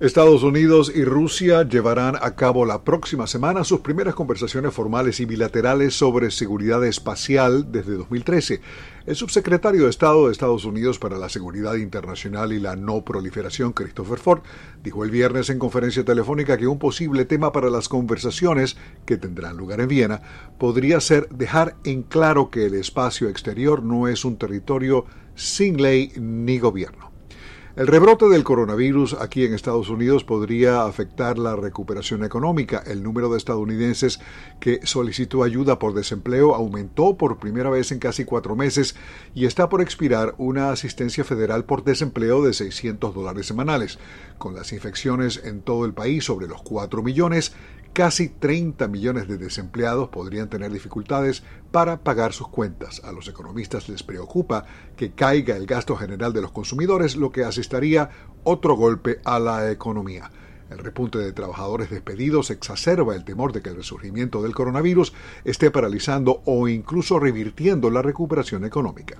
Estados Unidos y Rusia llevarán a cabo la próxima semana sus primeras conversaciones formales y bilaterales sobre seguridad espacial desde 2013. El subsecretario de Estado de Estados Unidos para la Seguridad Internacional y la No Proliferación, Christopher Ford, dijo el viernes en conferencia telefónica que un posible tema para las conversaciones que tendrán lugar en Viena podría ser dejar en claro que el espacio exterior no es un territorio sin ley ni gobierno. El rebrote del coronavirus aquí en Estados Unidos podría afectar la recuperación económica. El número de estadounidenses que solicitó ayuda por desempleo aumentó por primera vez en casi cuatro meses y está por expirar una asistencia federal por desempleo de 600 dólares semanales. Con las infecciones en todo el país sobre los 4 millones, Casi 30 millones de desempleados podrían tener dificultades para pagar sus cuentas. A los economistas les preocupa que caiga el gasto general de los consumidores, lo que asistaría otro golpe a la economía. El repunte de trabajadores despedidos exacerba el temor de que el resurgimiento del coronavirus esté paralizando o incluso revirtiendo la recuperación económica.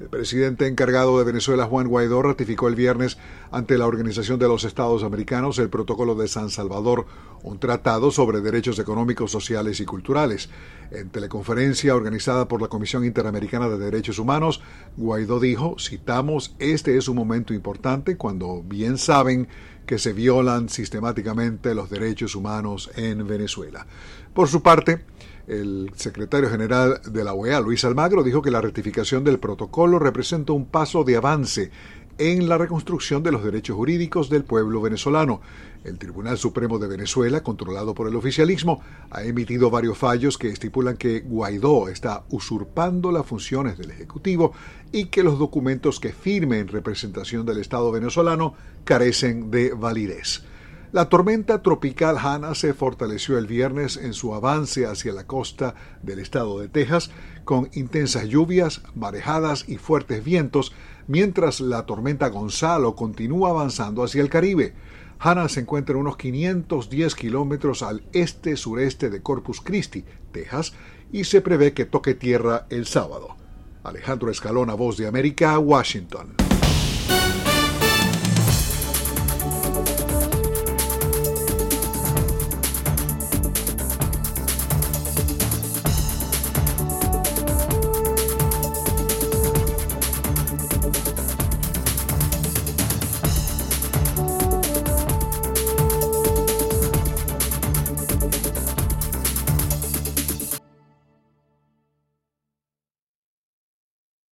El presidente encargado de Venezuela, Juan Guaidó, ratificó el viernes ante la Organización de los Estados Americanos el Protocolo de San Salvador, un tratado sobre derechos económicos, sociales y culturales. En teleconferencia organizada por la Comisión Interamericana de Derechos Humanos, Guaidó dijo, citamos, este es un momento importante cuando bien saben que se violan sistemáticamente los derechos humanos en Venezuela. Por su parte, el secretario general de la OEA, Luis Almagro, dijo que la ratificación del protocolo representa un paso de avance en la reconstrucción de los derechos jurídicos del pueblo venezolano. El Tribunal Supremo de Venezuela, controlado por el oficialismo, ha emitido varios fallos que estipulan que Guaidó está usurpando las funciones del Ejecutivo y que los documentos que firme en representación del Estado venezolano carecen de validez. La tormenta tropical Hanna se fortaleció el viernes en su avance hacia la costa del estado de Texas, con intensas lluvias, marejadas y fuertes vientos, mientras la tormenta Gonzalo continúa avanzando hacia el Caribe. Hanna se encuentra unos 510 kilómetros al este-sureste de Corpus Christi, Texas, y se prevé que toque tierra el sábado. Alejandro Escalona, Voz de América, Washington.